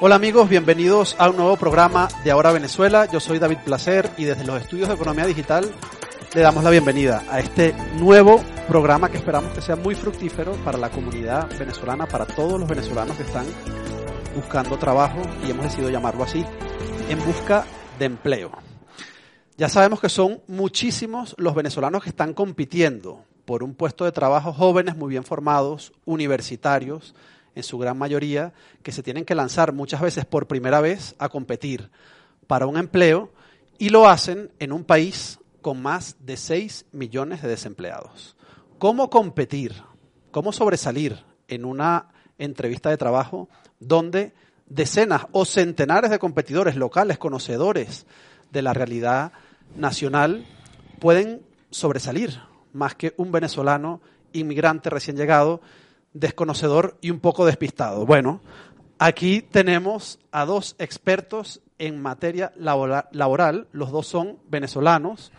Hola amigos, bienvenidos a un nuevo programa de Ahora Venezuela. Yo soy David Placer y desde los estudios de Economía Digital le damos la bienvenida a este nuevo programa que esperamos que sea muy fructífero para la comunidad venezolana, para todos los venezolanos que están buscando trabajo y hemos decidido llamarlo así, en busca de empleo. Ya sabemos que son muchísimos los venezolanos que están compitiendo por un puesto de trabajo, jóvenes muy bien formados, universitarios, en su gran mayoría, que se tienen que lanzar muchas veces por primera vez a competir para un empleo y lo hacen en un país con más de 6 millones de desempleados. ¿Cómo competir? ¿Cómo sobresalir en una entrevista de trabajo donde decenas o centenares de competidores locales, conocedores de la realidad nacional, pueden sobresalir más que un venezolano inmigrante recién llegado desconocedor y un poco despistado. Bueno, aquí tenemos a dos expertos en materia laboral, los dos son venezolanos.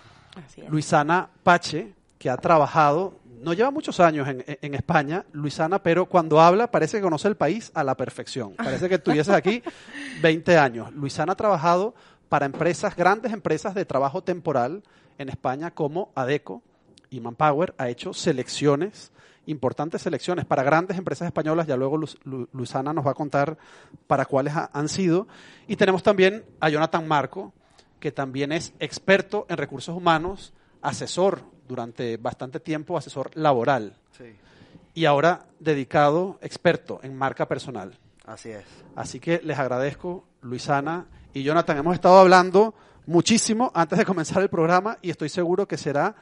Luisana Pache, que ha trabajado, no lleva muchos años en, España, Luisana, pero cuando habla parece que conoce el país a la perfección. Parece que estuvieses aquí 20 años. Luisana ha trabajado para empresas, grandes empresas de trabajo temporal en España como ADECO y Manpower, ha hecho selecciones importantes selecciones para grandes empresas españolas, ya luego Luisana nos va a contar para cuáles han sido. Y tenemos también a Jonathan Marco, que también es experto en recursos humanos, asesor durante bastante tiempo, asesor laboral. Y ahora dedicado, experto en marca personal. Así es. Así que les agradezco, Luisana y Jonathan. Hemos estado hablando muchísimo antes de comenzar el programa y estoy seguro que será,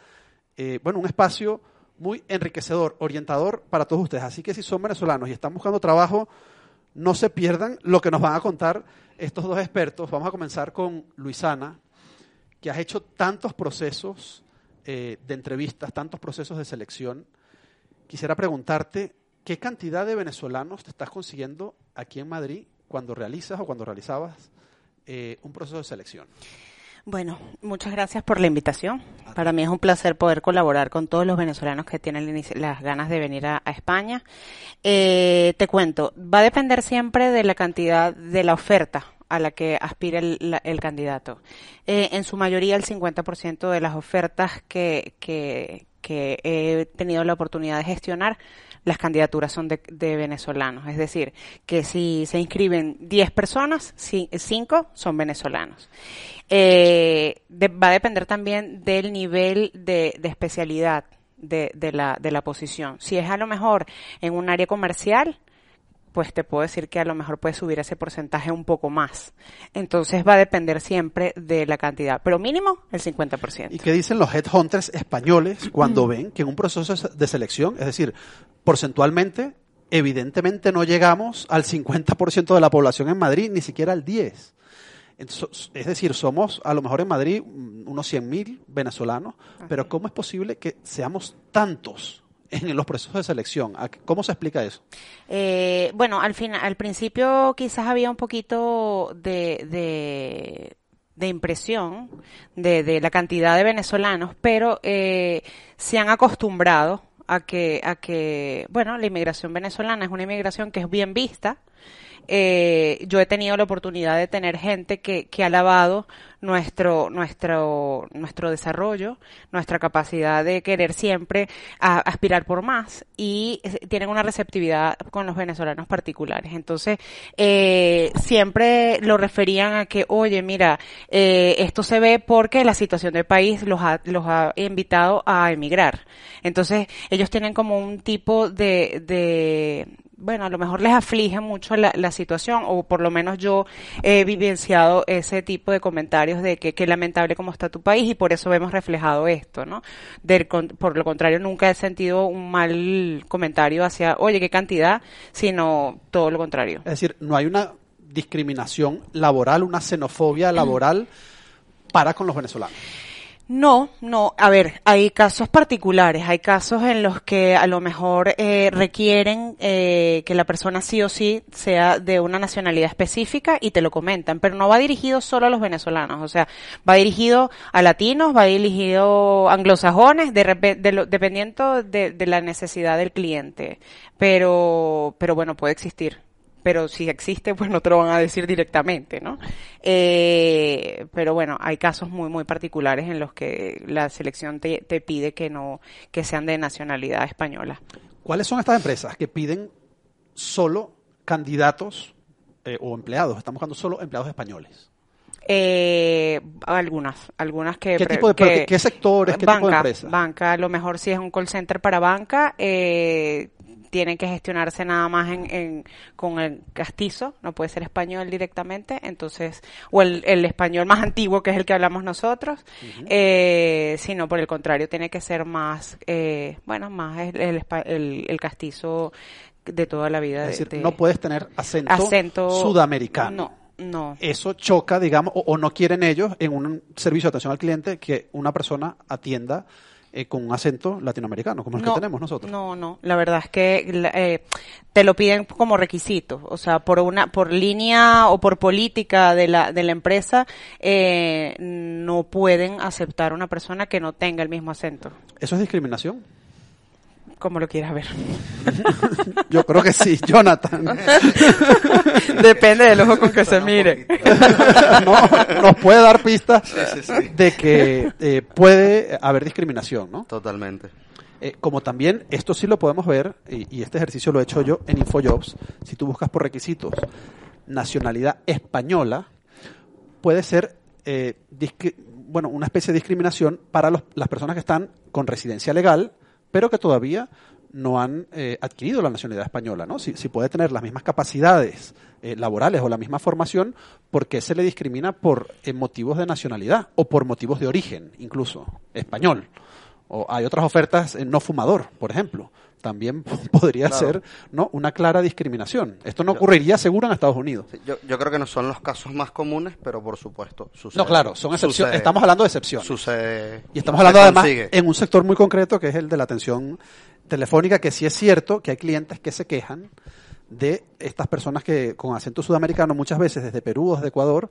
eh, bueno, un espacio muy enriquecedor, orientador para todos ustedes. Así que si son venezolanos y están buscando trabajo, no se pierdan lo que nos van a contar estos dos expertos. Vamos a comenzar con Luisana, que has hecho tantos procesos eh, de entrevistas, tantos procesos de selección. Quisiera preguntarte, ¿qué cantidad de venezolanos te estás consiguiendo aquí en Madrid cuando realizas o cuando realizabas eh, un proceso de selección? Bueno, muchas gracias por la invitación. Para mí es un placer poder colaborar con todos los venezolanos que tienen las ganas de venir a, España. Eh, te cuento, va a depender siempre de la cantidad de la oferta a la que aspira el, candidato. Eh, en su mayoría, el 50% de las ofertas que, que, que he tenido la oportunidad de gestionar las candidaturas son de, venezolanos. Es decir, que si se inscriben 10 personas, 5 son venezolanos. Eh, va a depender también del nivel de, especialidad de, la, de la posición. Si es a lo mejor en un área comercial, pues te puedo decir que a lo mejor puede subir ese porcentaje un poco más. Entonces va a depender siempre de la cantidad, pero mínimo el 50%. ¿Y qué dicen los headhunters españoles cuando ven que en un proceso de selección, es decir, porcentualmente, evidentemente no llegamos al 50% de la población en Madrid, ni siquiera al 10%? es decir, somos a lo mejor en Madrid unos 100.000 venezolanos, pero ¿cómo es posible que seamos tantos en los procesos de selección. ¿Cómo se explica eso? Eh, bueno, al final, al principio quizás había un poquito de, de, impresión de, de, la cantidad de venezolanos, pero eh, se han acostumbrado a que, a que, bueno, la inmigración venezolana es una inmigración que es bien vista, eh, yo he tenido la oportunidad de tener gente que, que ha alabado nuestro, nuestro, nuestro desarrollo, nuestra capacidad de querer siempre aspirar por más y tienen una receptividad con los venezolanos particulares. Entonces, eh, siempre lo referían a que, oye, mira, eh, esto se ve porque la situación del país los ha, los ha invitado a emigrar. Entonces, ellos tienen como un tipo de, de bueno, a lo mejor les aflige mucho la, la, situación, o por lo menos yo he vivenciado ese tipo de comentarios de que qué lamentable cómo está tu país y por eso vemos reflejado esto, ¿no? por lo contrario, nunca he sentido un mal comentario hacia, oye, qué cantidad, sino todo lo contrario. Es decir, no hay una discriminación laboral, una xenofobia laboral para con los venezolanos. No, no. A ver, hay casos particulares, hay casos en los que a lo mejor eh, requieren eh, que la persona sí o sí sea de una nacionalidad específica y te lo comentan, pero no va dirigido solo a los venezolanos, o sea, va dirigido a latinos, va dirigido a anglosajones, de, de dependiendo de, de la necesidad del cliente. Pero, pero bueno, puede existir pero si existe, pues no te lo van a decir directamente, ¿no? Eh, pero bueno, hay casos muy, muy particulares en los que la selección te, te pide que no, que sean de nacionalidad española. ¿Cuáles son estas empresas que piden solo candidatos eh, o empleados? Estamos buscando solo empleados españoles. Eh, algunas, algunas que... ¿Qué tipo de, qué sectores, qué banca, tipo de empresas? Banca, a lo mejor si es un call center para banca, eh, tienen que gestionarse nada más en, con el castizo, no puede ser español directamente, entonces, o el, español más antiguo que es el que hablamos nosotros, eh, sino por el contrario, tiene que ser más, eh, bueno, más el, el, castizo de toda la vida. Es decir, no puedes tener acento, sudamericano. No. No. Eso choca, digamos, o, no quieren ellos en un servicio de atención al cliente que una persona atienda eh, con un acento latinoamericano, como el que tenemos nosotros. No, no, la verdad es que eh, te lo piden como requisito, o sea, por una, por línea o por política de la, de la empresa, eh, no pueden aceptar una persona que no tenga el mismo acento. ¿Eso es discriminación? Como lo quieras ver. Yo creo que sí, Jonathan. Depende del ojo con que se mire. no, nos puede dar pistas de que eh, puede haber discriminación, ¿no? Totalmente. Eh, como también, esto sí lo podemos ver, y, este ejercicio lo he hecho yo en InfoJobs, si tú buscas por requisitos nacionalidad española, puede ser eh, bueno, una especie de discriminación para las personas que están con residencia legal, pero que todavía no han eh, adquirido la nacionalidad española, ¿no? Si, puede tener las mismas capacidades eh, laborales o la misma formación, ¿por qué se le discrimina por eh, motivos de nacionalidad o por motivos de origen, incluso español? O hay otras ofertas no fumador, por ejemplo también podría ser no una clara discriminación. Esto no ocurriría seguro en Estados Unidos. yo, yo, creo que no son los casos más comunes, pero por supuesto sucede. No, claro, son excepciones. Estamos hablando de excepciones. Sucede. Y estamos hablando además en un sector muy concreto que es el de la atención telefónica, que sí es cierto que hay clientes que se quejan de estas personas que con acento sudamericano muchas veces desde Perú o desde Ecuador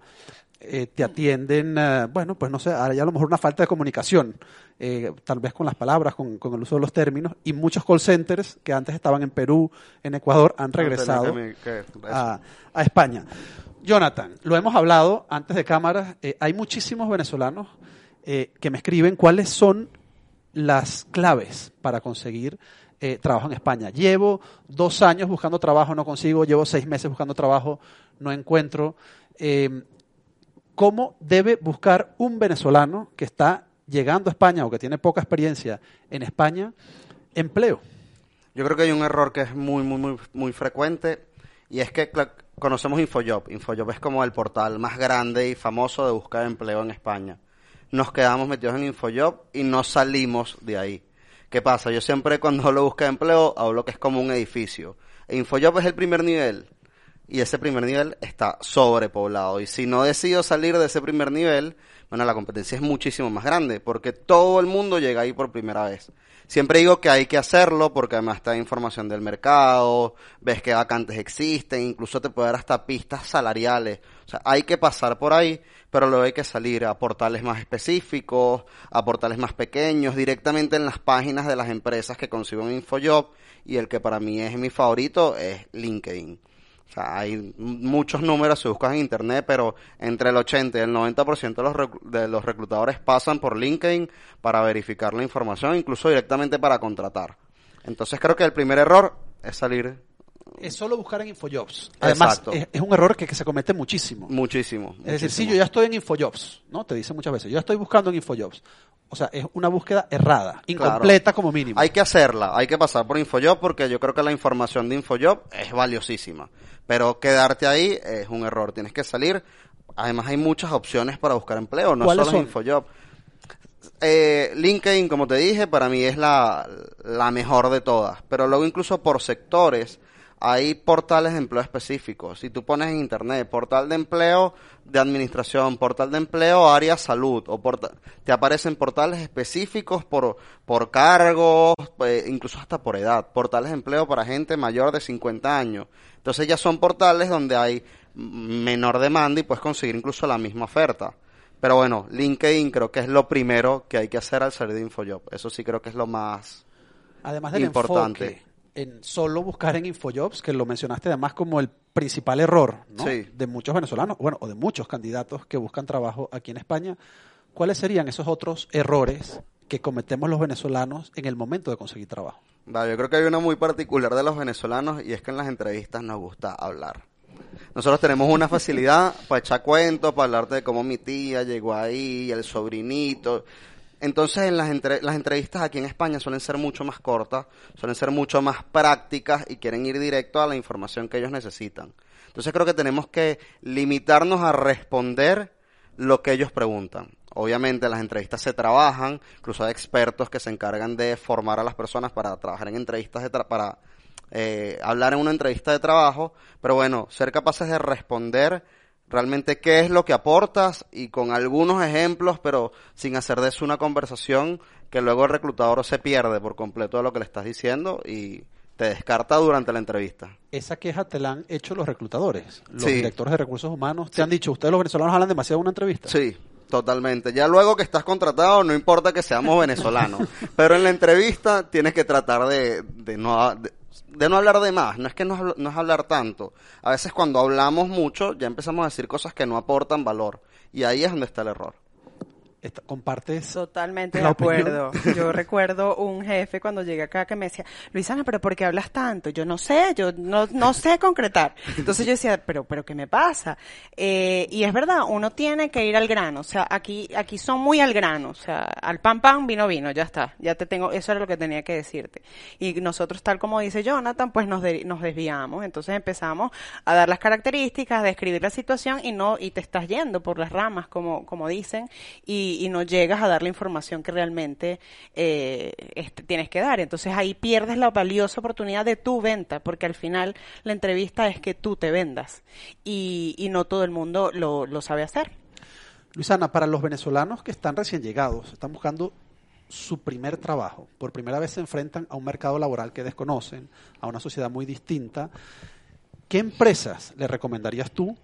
eh, te atienden, eh, bueno, pues no sé, hay a lo mejor una falta de comunicación, eh, tal vez con las palabras, con, el uso de los términos, y muchos call centers que antes estaban en Perú, en Ecuador, han regresado a, a, España. Jonathan, lo hemos hablado antes de cámaras, hay muchísimos venezolanos que me escriben cuáles son las claves para conseguir trabajo en España. Llevo dos años buscando trabajo, no consigo, llevo seis meses buscando trabajo, no encuentro cómo debe buscar un venezolano que está llegando a España o que tiene poca experiencia en España empleo. Yo creo que hay un error que es muy, muy, muy, muy frecuente y es que conocemos Infojob. Infojob es como el portal más grande y famoso de buscar empleo en España. Nos quedamos metidos en Infojob y no salimos de ahí. ¿Qué pasa? Yo siempre cuando hablo de busca empleo hablo que es como un edificio. Infojob es el primer nivel y ese primer nivel está sobrepoblado. Y si no decido salir de ese primer nivel, bueno, la competencia es muchísimo más grande, porque todo el mundo llega ahí por primera vez. Siempre digo que hay que hacerlo porque además está información del mercado, ves que vacantes existen, incluso te puede dar hasta pistas salariales. O sea, hay que pasar por ahí, pero luego hay que salir a portales más específicos, a portales más pequeños, directamente en las páginas de las empresas que consigo un InfoJob y el que para mí es mi favorito es LinkedIn. O sea, hay muchos números, se buscan en internet, pero entre el 80 y el 90% de los, de los reclutadores pasan por LinkedIn para verificar la información, incluso directamente para contratar. Entonces creo que el primer error es salir Es solo buscar en Infojobs. Además, Exacto. es, es un error que, que se comete muchísimo. Muchísimo. Es decir, muchísimo. yo ya estoy en Infojobs, ¿no? Te dicen muchas veces, yo ya estoy buscando en Infojobs. O sea, es una búsqueda errada, incompleta como mínimo. Hay que hacerla, hay que pasar por Infojob porque yo creo que la información de Infojob es valiosísima. Pero quedarte ahí es un error. Tienes que salir. Además hay muchas opciones para buscar empleo, no ¿Cuáles solo son? Infojob. Eh, LinkedIn, como te dije, para mí es la, la mejor de todas. Pero luego incluso por sectores hay portales de empleo específicos. Si tú pones en internet portal de empleo de administración, portal de empleo área salud, o porta- te aparecen portales específicos por, por cargos, eh, incluso hasta por edad. Portales de empleo para gente mayor de 50 años. Entonces ya son portales donde hay menor demanda y puedes conseguir incluso la misma oferta. Pero bueno, LinkedIn creo que es lo primero que hay que hacer al salir de Infojob. Eso sí creo que es lo más... Además del Importante. enfoque en solo buscar en Infojobs, que lo mencionaste además como el principal error ¿no? Sí. de muchos venezolanos, bueno, o de muchos candidatos que buscan trabajo aquí en España, ¿cuáles serían esos otros errores que cometemos los venezolanos en el momento de conseguir trabajo? Yo creo que hay una muy particular de los venezolanos y es que en las entrevistas nos gusta hablar. Nosotros tenemos una facilidad para echar cuentos, para hablarte de cómo mi tía llegó ahí, el sobrinito. Entonces, en las, entre- las entrevistas aquí en España suelen ser mucho más cortas, suelen ser mucho más prácticas y quieren ir directo a la información que ellos necesitan. Entonces, creo que tenemos que limitarnos a responder lo que ellos preguntan. Obviamente las entrevistas se trabajan, incluso hay expertos que se encargan de formar a las personas para trabajar en entrevistas de tra- para eh, hablar en una entrevista de trabajo, pero bueno, ser capaces de responder realmente qué es lo que aportas y con algunos ejemplos, pero sin hacer de eso una conversación que luego el reclutador se pierde por completo de lo que le estás diciendo y te descarta durante la entrevista. Esa queja te la han hecho los reclutadores, los Sí. directores de recursos humanos. Te han dicho, ustedes los venezolanos hablan demasiado en una entrevista. Sí, totalmente. Ya luego que estás contratado, no importa que seamos venezolanos, pero en la entrevista tienes que tratar de, de no de, de no hablar de más. No es que no, no es hablar tanto. A veces cuando hablamos mucho ya empezamos a decir cosas que no aportan valor y ahí es donde está el error. Compartes Totalmente de opinión. acuerdo. Yo recuerdo un jefe cuando llegué acá que me decía, Luisana, pero ¿por qué hablas tanto? Yo no sé, yo no, no sé concretar. Entonces yo decía, pero, pero ¿qué me pasa? Eh, y es verdad, uno tiene que ir al grano. O sea, aquí, aquí son muy al grano. O sea, al pan pan, vino vino, ya está. Ya te tengo, eso era lo que tenía que decirte. Y nosotros, tal como dice Jonathan, pues nos, de- nos desviamos. Entonces empezamos a dar las características, a describir la situación y no, y te estás yendo por las ramas, como, como dicen, y, y no llegas a dar la información que realmente eh, este, tienes que dar. Entonces ahí pierdes la valiosa oportunidad de tu venta, porque al final la entrevista es que tú te vendas y, y no todo el mundo lo, lo sabe hacer. Luisana, para los venezolanos que están recién llegados, están buscando su primer trabajo, por primera vez se enfrentan a un mercado laboral que desconocen, a una sociedad muy distinta, ¿qué empresas le recomendarías tú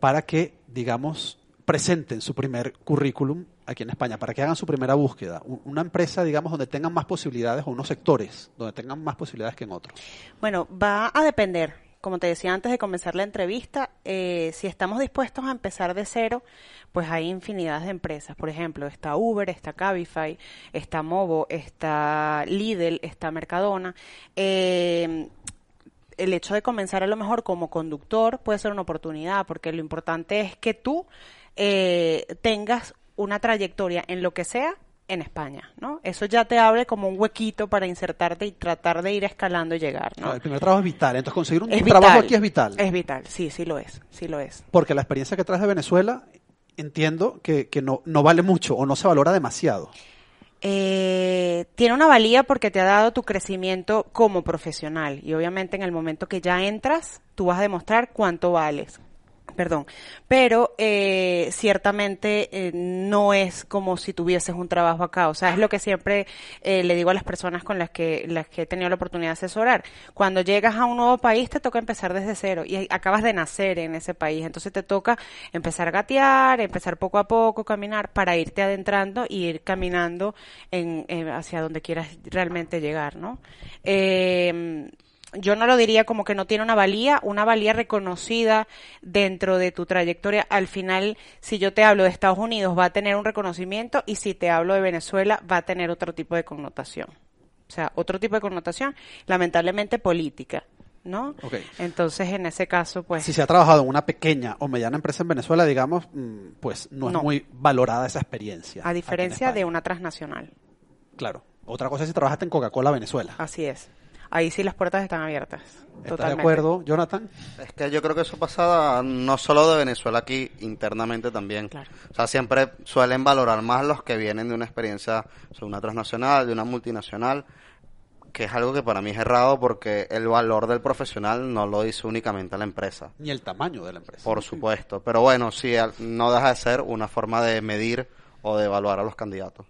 para que, digamos, presenten su primer currículum aquí en España, para que hagan su primera búsqueda? Un- Una empresa, digamos, donde tengan más posibilidades o unos sectores donde tengan más posibilidades que en otros. Bueno, va a depender. Como te decía antes de comenzar la entrevista, eh, si estamos dispuestos a empezar de cero, pues hay infinidad de empresas. Por ejemplo, está Uber, está Cabify, está Movo, está Lidl, está Mercadona. Eh, el hecho de comenzar a lo mejor como conductor puede ser una oportunidad, porque lo importante es que tú eh, tengas una trayectoria en lo que sea en España, ¿no? Eso ya te abre como un huequito para insertarte y tratar de ir escalando y llegar, ¿no? El primer trabajo es vital, entonces conseguir un Es trabajo vital. aquí es vital. Es vital, sí, sí lo es, sí lo es. Porque la experiencia que traes de Venezuela, entiendo que, que no, no vale mucho o no se valora demasiado. Eh, tiene una valía porque te ha dado tu crecimiento como profesional y obviamente en el momento que ya entras, tú vas a demostrar cuánto vales. Perdón, pero eh, ciertamente eh, no es como si tuvieses un trabajo acá, o sea, es lo que siempre eh, le digo a las personas con las que, las que he tenido la oportunidad de asesorar. Cuando llegas a un nuevo país te toca empezar desde cero y acabas de nacer en ese país, entonces te toca empezar a gatear, empezar poco a poco, caminar para irte adentrando y ir caminando en, eh, hacia donde quieras realmente llegar, ¿no? Yo no lo diría como que no tiene una valía, una valía reconocida dentro de tu trayectoria. Al final, si yo te hablo de Estados Unidos, va a tener un reconocimiento y si te hablo de Venezuela, va a tener otro tipo de connotación. O sea, otro tipo de connotación, lamentablemente política. ¿no? Ok. Entonces, en ese caso, pues... Si se ha trabajado en una pequeña o mediana empresa en Venezuela, digamos, mm, pues no, No. es muy valorada esa experiencia. A diferencia de una transnacional. Claro. Otra cosa es si trabajaste en Coca-Cola Venezuela. Así es. Ahí sí las puertas están abiertas. ¿Estás de acuerdo, Jonathan? Es que yo creo que eso pasa no solo de Venezuela aquí, internamente también. Claro. O sea, siempre suelen valorar más los que vienen de una experiencia, o sea, una transnacional, de una multinacional, que es algo que para mí es errado porque el valor del profesional no lo dice únicamente la empresa. Ni el tamaño de la empresa. Por supuesto. Pero bueno, sí, no deja de ser una forma de medir o de evaluar a los candidatos.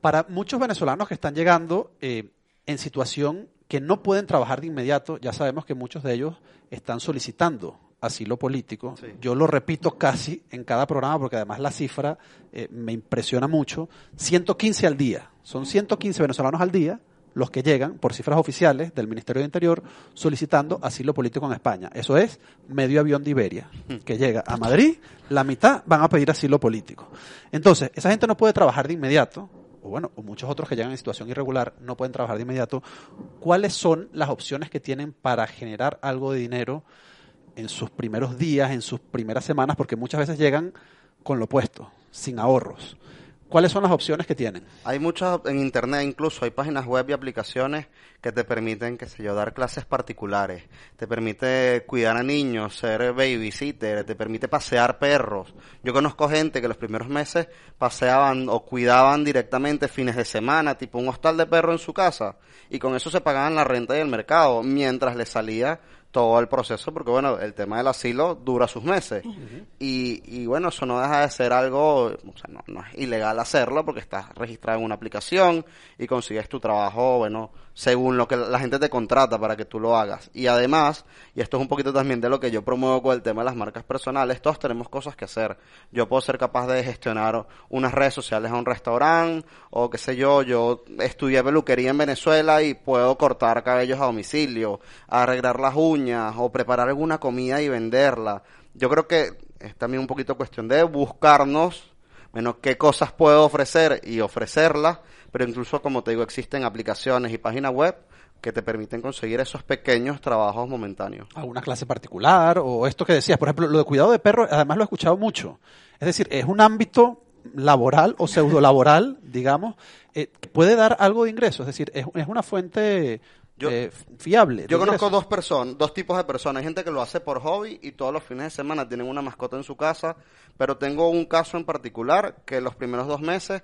Para muchos venezolanos que están llegando eh, en situación que no pueden trabajar de inmediato, ya sabemos que muchos de ellos están solicitando asilo político. Sí. Yo lo repito casi en cada programa porque además la cifra eh, me impresiona mucho. 115 al día. Son 115 venezolanos al día los que llegan, por cifras oficiales del Ministerio de Interior, solicitando asilo político en España. Eso es medio avión de Iberia, que llega a Madrid, la mitad van a pedir asilo político. Entonces, esa gente no puede trabajar de inmediato, o bueno, o muchos otros que llegan en situación irregular no pueden trabajar de inmediato. ¿Cuáles son las opciones que tienen para generar algo de dinero en sus primeros días, en sus primeras semanas? Porque muchas veces llegan con lo opuesto, sin ahorros. ¿Cuáles son las opciones que tienen? Hay muchas en internet, incluso hay páginas web y aplicaciones que te permiten, qué sé yo, dar clases particulares, te permite cuidar a niños, ser babysitter, te permite pasear perros. Yo conozco gente que los primeros meses paseaban o cuidaban directamente fines de semana, tipo un hostal de perro en su casa, y con eso se pagaban la renta y el mercado, mientras les salía todo el proceso, porque bueno, el tema del asilo dura sus meses. y, y bueno, eso no deja de ser algo, o sea, no, no es ilegal hacerlo porque estás registrado en una aplicación y consigues tu trabajo, bueno, según lo que la gente te contrata para que tú lo hagas. Y además, y esto es un poquito también de lo que yo promuevo con el tema de las marcas personales, todos tenemos cosas que hacer. Yo puedo ser capaz de gestionar unas redes sociales a un restaurante, o qué sé yo, yo estudié peluquería en Venezuela y puedo cortar cabellos a domicilio, arreglar las uñas, o preparar alguna comida y venderla. Yo creo que es también un poquito cuestión de buscarnos, bueno, qué cosas puedo ofrecer y ofrecerlas, pero incluso, como te digo, existen aplicaciones y páginas web que te permiten conseguir esos pequeños trabajos momentáneos. alguna clase particular o esto que decías, por ejemplo, lo de cuidado de perros, además lo he escuchado mucho. Es decir, es un ámbito laboral o pseudo laboral, digamos, eh, que puede dar algo de ingreso, es decir, es, es una fuente Yo- eh, fiable. Yo conozco ingresos. dos personas, dos tipos de personas. Hay gente que lo hace por hobby y todos los fines de semana tienen una mascota en su casa, pero tengo un caso en particular que los primeros dos meses,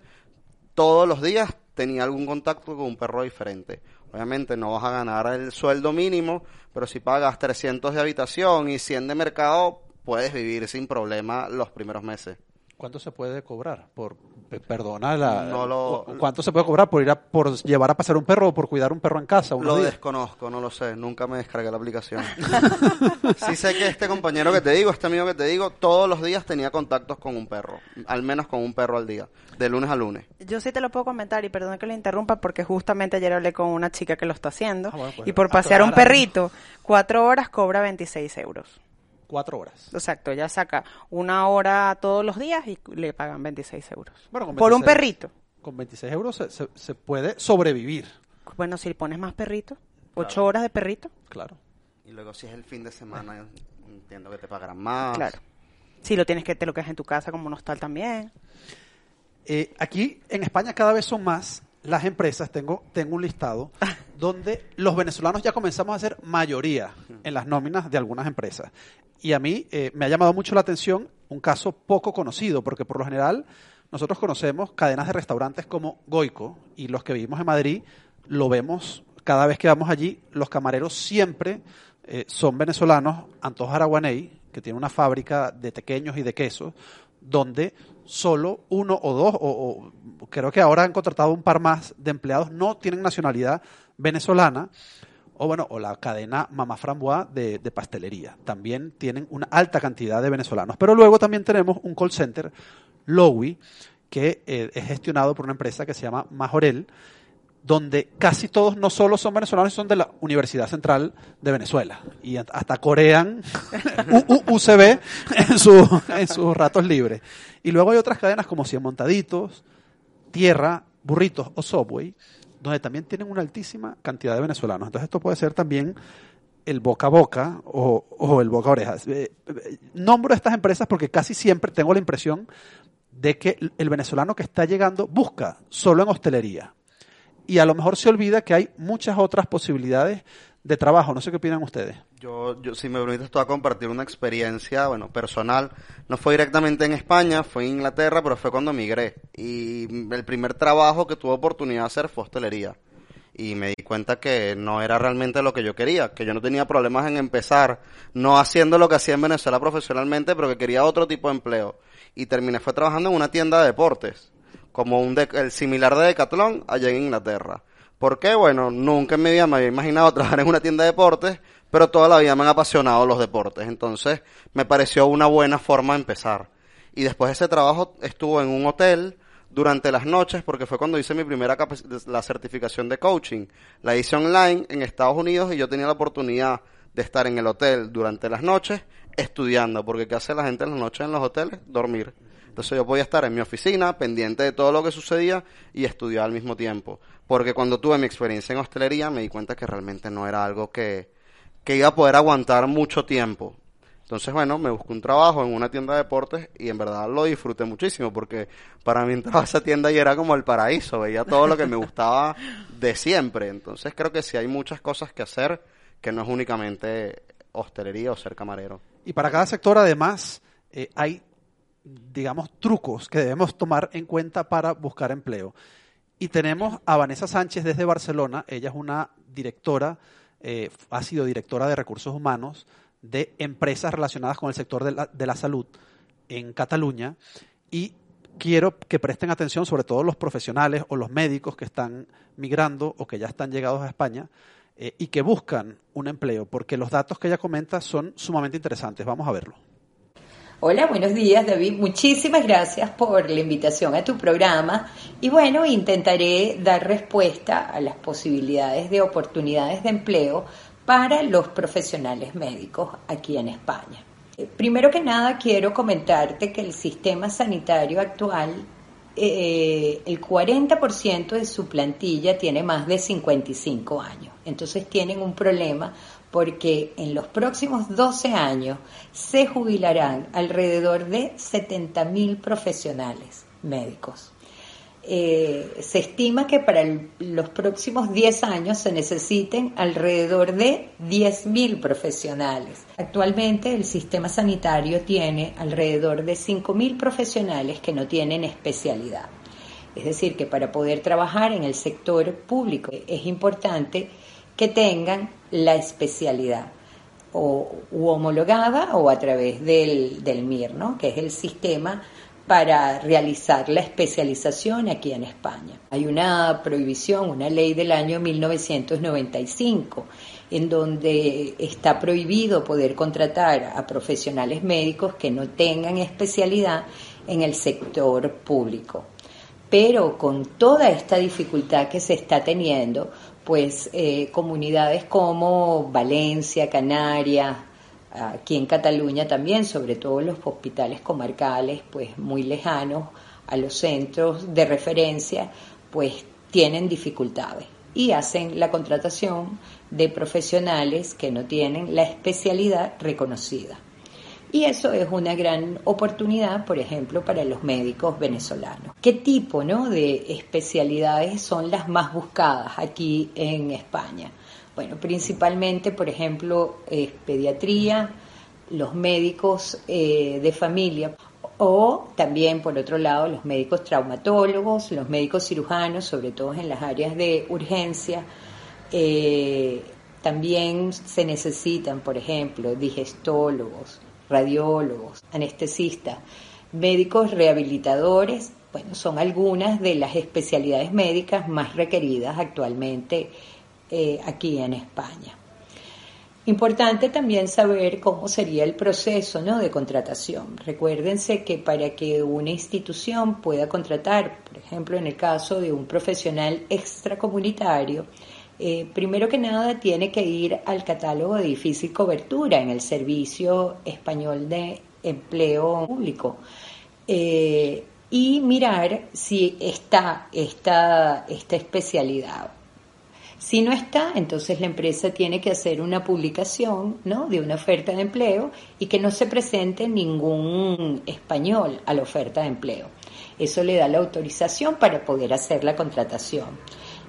todos los días tenía algún contacto con un perro diferente. Obviamente no vas a ganar el sueldo mínimo, pero si pagas 300 de habitación y 100 de mercado, puedes vivir sin problema los primeros meses. ¿Cuánto se puede cobrar por, pe- perdona, la, No lo- cuánto se puede cobrar por ir a, por llevar a pasar un perro o por cuidar un perro en casa? Lo días? desconozco, no lo sé, nunca me descargué la aplicación. sí sé que este compañero que te digo, este amigo que te digo, todos los días tenía contactos con un perro, al menos con un perro al día, de lunes a lunes. Yo sí te lo puedo comentar y perdón que le interrumpa porque justamente ayer hablé con una chica que lo está haciendo Ah, bueno, pues, y por pasear un perrito, cuatro horas cobra 26 euros. Cuatro horas. Exacto, ella saca una hora todos los días y le pagan 26 euros. Bueno, con por un 26 perrito. Con 26 euros se, se- se puede sobrevivir, Bueno, si le pones más perrito, ocho horas de perrito, claro. Y luego si es el fin de semana, entiendo que te pagarán más. claro. Si lo tienes que te lo quedas en tu casa como un hostal también. Eh, aquí en España cada vez son más las empresas, tengo, tengo un listado, donde los venezolanos ya comenzamos a ser mayoría en las nóminas de algunas empresas. Y a mí eh, me ha llamado mucho la atención un caso poco conocido, porque por lo general nosotros conocemos cadenas de restaurantes como Goico y los que vivimos en Madrid lo vemos cada vez que vamos allí, los camareros siempre eh, son venezolanos, Antojo Araguaney, que tiene una fábrica de pequeños y de quesos, donde solo uno o dos, o, creo que ahora han contratado un par más de empleados, no tienen nacionalidad venezolana, o bueno, o la cadena Mamá Frambois de, pastelería. También tienen una alta cantidad de venezolanos. Pero luego también tenemos un call center, Lowy, que eh, es gestionado por una empresa que se llama Majorel, donde casi todos no solo son venezolanos, son de la Universidad Central de Venezuela. Y hasta corean UCB en, su- en sus ratos libres. Y luego hay otras cadenas como Cien Montaditos, Tierra, Burritos o Subway, donde también tienen una altísima cantidad de venezolanos. Entonces esto puede ser también el boca a boca o, el boca a orejas. Eh, eh, nombro estas empresas porque casi siempre tengo la impresión de que el venezolano que está llegando busca solo en hostelería. Y a lo mejor se olvida que hay muchas otras posibilidades de trabajo. No sé qué opinan ustedes. Yo, yo si me permites, tú a compartir una experiencia, bueno, personal. No fue directamente en España, fue en Inglaterra, pero fue cuando migré. Y el primer trabajo que tuve oportunidad de hacer fue hostelería. Y me di cuenta que no era realmente lo que yo quería, que yo no tenía problemas en empezar, no haciendo lo que hacía en Venezuela profesionalmente, pero que quería otro tipo de empleo. Y terminé fue trabajando en una tienda de deportes, como un el similar de Decathlon allá en Inglaterra ¿Por qué? Bueno, nunca en mi vida me había imaginado trabajar en una tienda de deportes, pero toda la vida me han apasionado los deportes. Entonces, me pareció una buena forma de empezar. Y después de ese trabajo estuvo en un hotel durante las noches, porque fue cuando hice mi primera la certificación de coaching. La hice online en Estados Unidos y yo tenía la oportunidad de estar en el hotel durante las noches estudiando, porque ¿qué hace la gente en las noches en los hoteles? Dormir. Entonces yo podía estar en mi oficina, pendiente de todo lo que sucedía y estudiar al mismo tiempo. Porque cuando tuve mi experiencia en hostelería me di cuenta que realmente no era algo que, que iba a poder aguantar mucho tiempo. Entonces, bueno, me busqué un trabajo en una tienda de deportes y en verdad lo disfruté muchísimo porque para mí entraba a esa tienda y era como el paraíso, veía todo lo que me gustaba de siempre. Entonces creo que sí hay muchas cosas que hacer que no es únicamente hostelería o ser camarero. Y para cada sector además eh, hay digamos, trucos que debemos tomar en cuenta para buscar empleo. Y tenemos a Vanessa Sánchez desde Barcelona. Ella es una directora, eh, ha sido directora de recursos humanos de empresas relacionadas con el sector de la, de la salud en Cataluña. Y quiero que presten atención, sobre todo los profesionales o los médicos que están migrando o que ya están llegados a España eh, y que buscan un empleo, porque los datos que ella comenta son sumamente interesantes. Vamos a verlo. Hola, buenos días David. Muchísimas gracias por la invitación a tu programa y bueno, intentaré dar respuesta a las posibilidades de oportunidades de empleo para los profesionales médicos aquí en España. Eh, primero que nada, quiero comentarte que el sistema sanitario actual, eh, el 40% de su plantilla tiene más de 55 años. Entonces tienen un problema porque en los próximos 12 años se jubilarán alrededor de 70.000 profesionales médicos. Eh, se estima que para los próximos 10 años se necesiten alrededor de 10.000 profesionales. Actualmente el sistema sanitario tiene alrededor de 5.000 profesionales que no tienen especialidad. Es decir, que para poder trabajar en el sector público es importante que tengan la especialidad o u homologada o a través del, del MIR, ¿no? que es el sistema para realizar la especialización aquí en España. Hay una prohibición, una ley del año 1995, en donde está prohibido poder contratar a profesionales médicos que no tengan especialidad en el sector público. Pero con toda esta dificultad que se está teniendo, pues eh, comunidades como Valencia, Canarias, aquí en Cataluña también, sobre todo los hospitales comarcales, pues muy lejanos a los centros de referencia, pues tienen dificultades y hacen la contratación de profesionales que no tienen la especialidad reconocida. Y eso es una gran oportunidad, por ejemplo, para los médicos venezolanos. ¿Qué tipo ¿no? de especialidades son las más buscadas aquí en España? Bueno, principalmente, por ejemplo, pediatría, los médicos eh, de familia o también, por otro lado, los médicos traumatólogos, los médicos cirujanos, sobre todo en las áreas de urgencia. Eh, también se necesitan, por ejemplo, digestólogos, radiólogos, anestesistas, médicos rehabilitadores, bueno, son algunas de las especialidades médicas más requeridas actualmente eh, aquí en España. Importante también saber cómo sería el proceso ¿no? de contratación. Recuérdense que para que una institución pueda contratar, por ejemplo, en el caso de un profesional extracomunitario, eh, primero que nada tiene que ir al catálogo de difícil cobertura en el Servicio Español de Empleo Público eh, y mirar si está esta, esta especialidad. Si no está, entonces la empresa tiene que hacer una publicación ¿no? de una oferta de empleo y que no se presente ningún español a la oferta de empleo. Eso le da la autorización para poder hacer la contratación.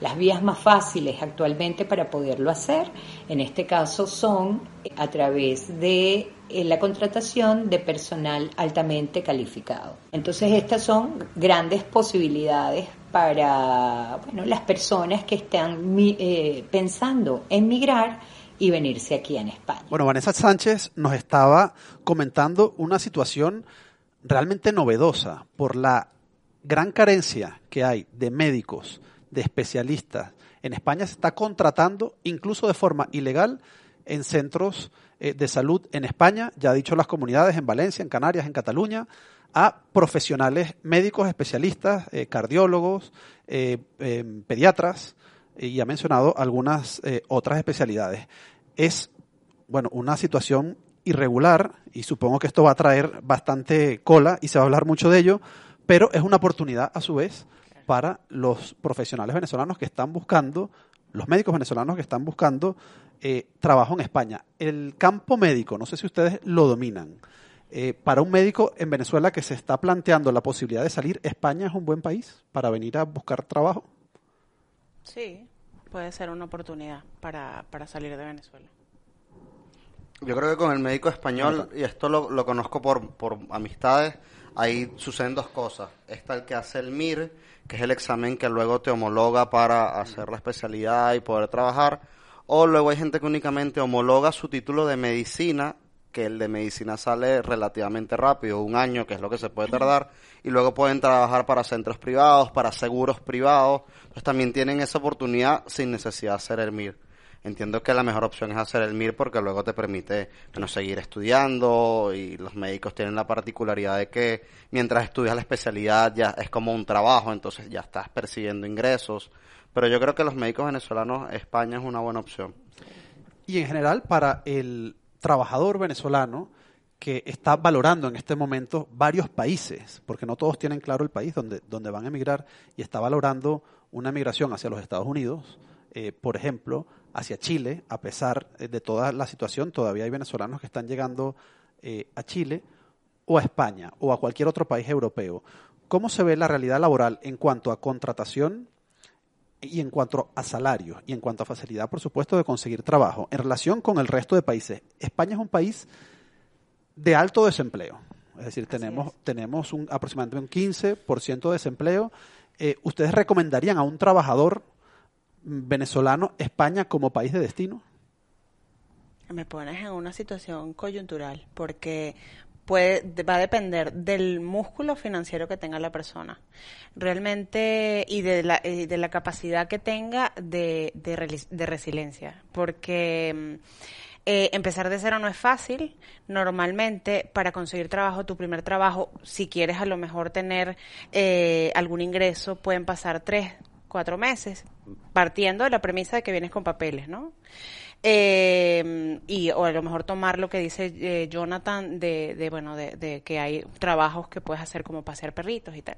Las vías más fáciles actualmente para poderlo hacer, en este caso, son a través de eh, la contratación de personal altamente calificado. Entonces, estas son grandes posibilidades para bueno, las personas que están eh, pensando en migrar y venirse aquí en España. Bueno, Vanessa Sánchez nos estaba comentando una situación realmente novedosa por la gran carencia que hay de médicos, de especialistas. En España se está contratando, incluso de forma ilegal, en centros eh, de salud en España, ya ha dicho las comunidades, en Valencia, en Canarias, en Cataluña, a profesionales médicos especialistas, eh, cardiólogos, eh, em, pediatras, y ha mencionado algunas otras especialidades. Es, bueno, una situación irregular y supongo que esto va a traer bastante cola y se va a hablar mucho de ello, pero es una oportunidad a su vez para los profesionales venezolanos que están buscando, los médicos venezolanos que están buscando eh, trabajo en España. El campo médico, no sé si ustedes lo dominan. Eh, para un médico en Venezuela que se está planteando la posibilidad de salir, ¿España es un buen país para venir a buscar trabajo? Sí, puede ser una oportunidad para, para salir de Venezuela. Yo creo que con el médico español, y esto lo, lo conozco por, por amistades, ahí suceden dos cosas. Está el que hace el MIR, que es el examen que luego te homologa para hacer la especialidad y poder trabajar. O luego hay gente que únicamente homologa su título de medicina, que el de medicina sale relativamente rápido, un año, que es lo que se puede tardar, y luego pueden trabajar para centros privados, para seguros privados. Entonces también tienen esa oportunidad sin necesidad de hacer el MIR entiendo que la mejor opción es hacer el MIR porque luego te permite bueno, seguir estudiando y los médicos tienen la particularidad de que mientras estudias la especialidad ya es como un trabajo, entonces ya estás persiguiendo ingresos. Pero yo creo que los médicos venezolanos, España es una buena opción. Y en general, para el trabajador venezolano que está valorando en este momento varios países, porque no todos tienen claro el país donde, donde van a emigrar, y está valorando una migración hacia los Estados Unidos, eh, por ejemplo, hacia Chile, a pesar eh, de toda la situación, todavía hay venezolanos que están llegando eh, a Chile o a España o a cualquier otro país europeo. ¿Cómo se ve la realidad laboral en cuanto a contratación y en cuanto a salario y en cuanto a facilidad, por supuesto, de conseguir trabajo en relación con el resto de países? España es un país de alto desempleo. Es decir, tenemos, tenemos un, aproximadamente un 15% de desempleo. Eh, ¿Ustedes recomendarían a un trabajador venezolano España como país de destino? Me pones en una situación coyuntural porque puede, va a depender del músculo financiero que tenga la persona. Realmente, y de la, de la capacidad que tenga de, de, resiliencia. Porque mm, eh, empezar de cero no es fácil. Normalmente, para conseguir trabajo, tu primer trabajo, si quieres a lo mejor tener eh, algún ingreso, pueden pasar tres, cuatro meses, partiendo de la premisa de que vienes con papeles, ¿no? Eh, y o a lo mejor tomar lo que dice eh, Jonathan de, bueno de, de, que hay trabajos que puedes hacer como pasear perritos y tal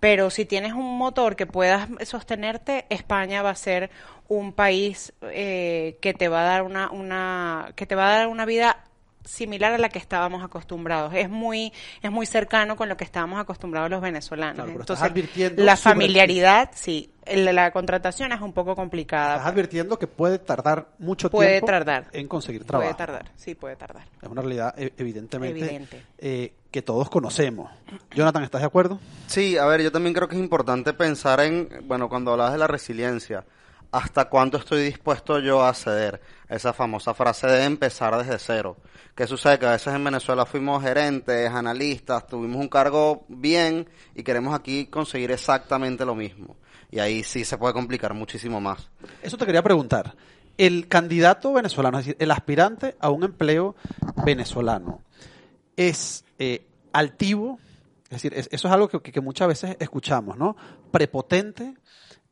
pero si tienes un motor que puedas sostenerte España va a ser un país eh, que te va a dar una una que te va a dar una vida similar a la que estábamos acostumbrados. Es muy, es muy cercano con lo que estábamos acostumbrados los venezolanos. Entonces, la familiaridad, sí, la contratación es un poco complicada. Estás advirtiendo que puede tardar mucho puede tiempo tardar. en conseguir trabajo. Puede tardar, sí, puede tardar. Es una realidad e, evidentemente eh, que todos conocemos. Jonathan, ¿estás de acuerdo? Sí, a ver, yo también creo que es importante pensar en, bueno, cuando hablas de la resiliencia, ¿hasta cuánto estoy dispuesto yo a ceder? Esa famosa frase de empezar desde cero. ¿Qué sucede? Que a veces en Venezuela fuimos gerentes, analistas, tuvimos un cargo bien y queremos aquí conseguir exactamente lo mismo. Y ahí sí se puede complicar muchísimo más. Eso te quería preguntar. El candidato venezolano, es decir, el aspirante a un empleo venezolano, es eh, altivo, es decir, eso es algo que, que muchas veces escuchamos, ¿no? Prepotente,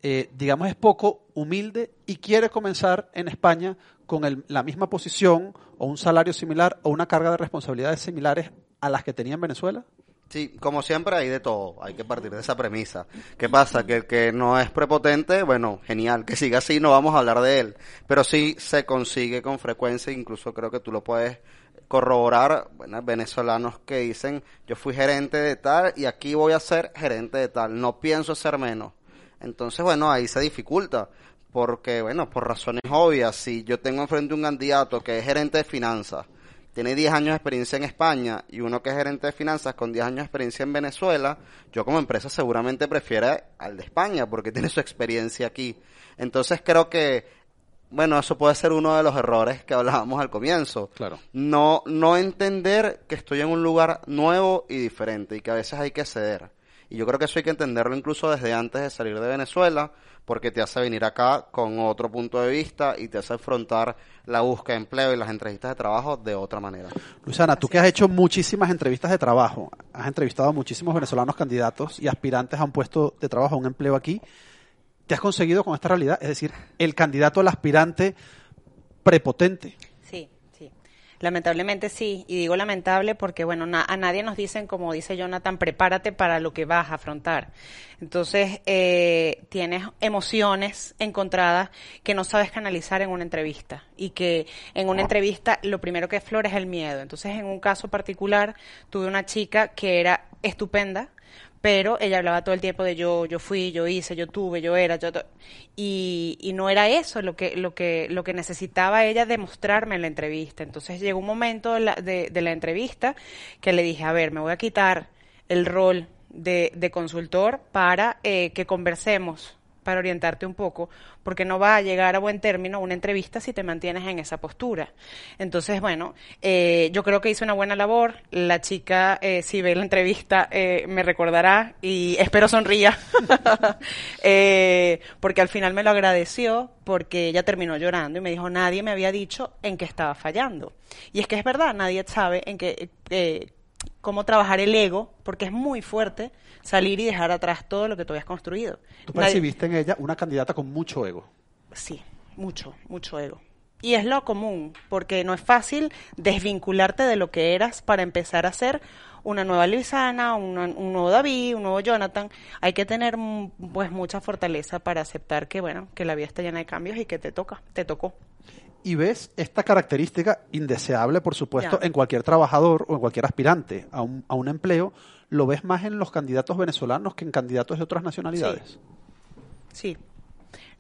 eh, digamos, es poco humilde y quiere comenzar en España con la misma posición o un salario similar o una carga de responsabilidades similares a las que tenía en Venezuela? Sí, como siempre hay de todo, hay que partir de esa premisa. ¿Qué pasa? Que el que no es prepotente, bueno, genial, que siga así, no vamos a hablar de él. Pero sí se consigue con frecuencia, incluso creo que tú lo puedes corroborar, bueno, venezolanos que dicen, yo fui gerente de tal y aquí voy a ser gerente de tal, no pienso ser menos. Entonces, bueno, ahí se dificulta, porque, bueno, por razones obvias, si yo tengo enfrente un candidato que es gerente de finanzas, tiene 10 años de experiencia en España y uno que es gerente de finanzas con 10 años de experiencia en Venezuela, yo como empresa seguramente prefiero al de España porque tiene su experiencia aquí. Entonces creo que, bueno, eso puede ser uno de los errores que hablábamos al comienzo. Claro. No, no entender que estoy en un lugar nuevo y diferente y que a veces hay que ceder. Y yo creo que eso hay que entenderlo incluso desde antes de salir de Venezuela, porque te hace venir acá con otro punto de vista y te hace afrontar la búsqueda de empleo y las entrevistas de trabajo de otra manera. Luisana, tú que has hecho muchísimas entrevistas de trabajo, has entrevistado a muchísimos venezolanos candidatos y aspirantes a un puesto de trabajo, a un empleo aquí, ¿te has conseguido con esta realidad? Es decir, el candidato al aspirante prepotente. Lamentablemente sí, y digo lamentable porque, bueno, na- a nadie nos dicen, como dice Jonathan, prepárate para lo que vas a afrontar. Entonces, eh, tienes emociones encontradas que no sabes canalizar en una entrevista y que en una entrevista lo primero que flora es el miedo. Entonces, en un caso particular, tuve una chica que era estupenda, pero ella hablaba todo el tiempo de yo, yo fui, yo hice, yo tuve, yo era, yo y, y no era eso lo que, lo que, lo que necesitaba ella demostrarme en la entrevista. Entonces llegó un momento de la, de la entrevista que le dije, a ver, me voy a quitar el rol de, de consultor para eh, que conversemos para orientarte un poco, porque no va a llegar a buen término una entrevista si te mantienes en esa postura. Entonces, bueno, eh, yo creo que hice una buena labor. La chica, eh, si ve la entrevista, eh, me recordará y espero sonría, Eh, porque al final me lo agradeció, porque ella terminó llorando y me dijo, nadie me había dicho en qué estaba fallando. Y es que es verdad, nadie sabe en qué... cómo trabajar el ego, porque es muy fuerte salir y dejar atrás todo lo que tú habías construido. Tú Nadie- percibiste en ella una candidata con mucho ego. Sí, mucho, mucho ego. Y es lo común, porque no es fácil desvincularte de lo que eras para empezar a ser una nueva Luisana, una- un nuevo David, un nuevo Jonathan. Hay que tener mm, pues mucha fortaleza para aceptar que bueno, que la vida está llena de cambios y que te toca, te tocó. Y ves esta característica indeseable, por supuesto, en cualquier trabajador o en cualquier aspirante a un, a un empleo, lo ves más en los candidatos venezolanos que en candidatos de otras nacionalidades. Sí,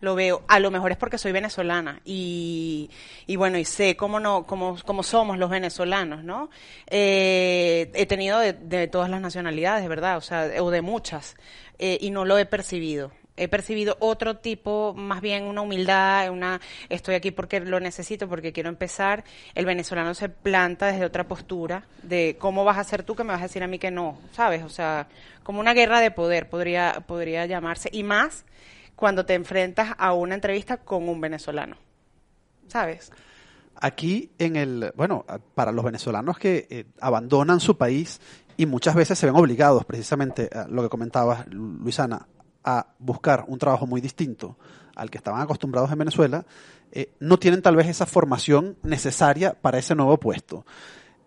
lo veo. A lo mejor es porque soy venezolana y, y bueno, y sé cómo, no, cómo, cómo somos los venezolanos, ¿no? Eh, he tenido de, de todas las nacionalidades, ¿verdad? O sea, o de muchas, eh, y no lo he percibido. He percibido otro tipo, más bien una humildad, una estoy aquí porque lo necesito, porque quiero empezar. El venezolano se planta desde otra postura de cómo vas a ser tú que me vas a decir a mí que no, ¿sabes? O sea, como una guerra de poder podría, podría llamarse. Y más cuando te enfrentas a una entrevista con un venezolano. ¿Sabes? Aquí en el, bueno, para los venezolanos que eh, abandonan su país y muchas veces se ven obligados, precisamente a lo que comentabas, Lu- Luisana, a buscar un trabajo muy distinto al que estaban acostumbrados en Venezuela, eh, no tienen tal vez esa formación necesaria para ese nuevo puesto.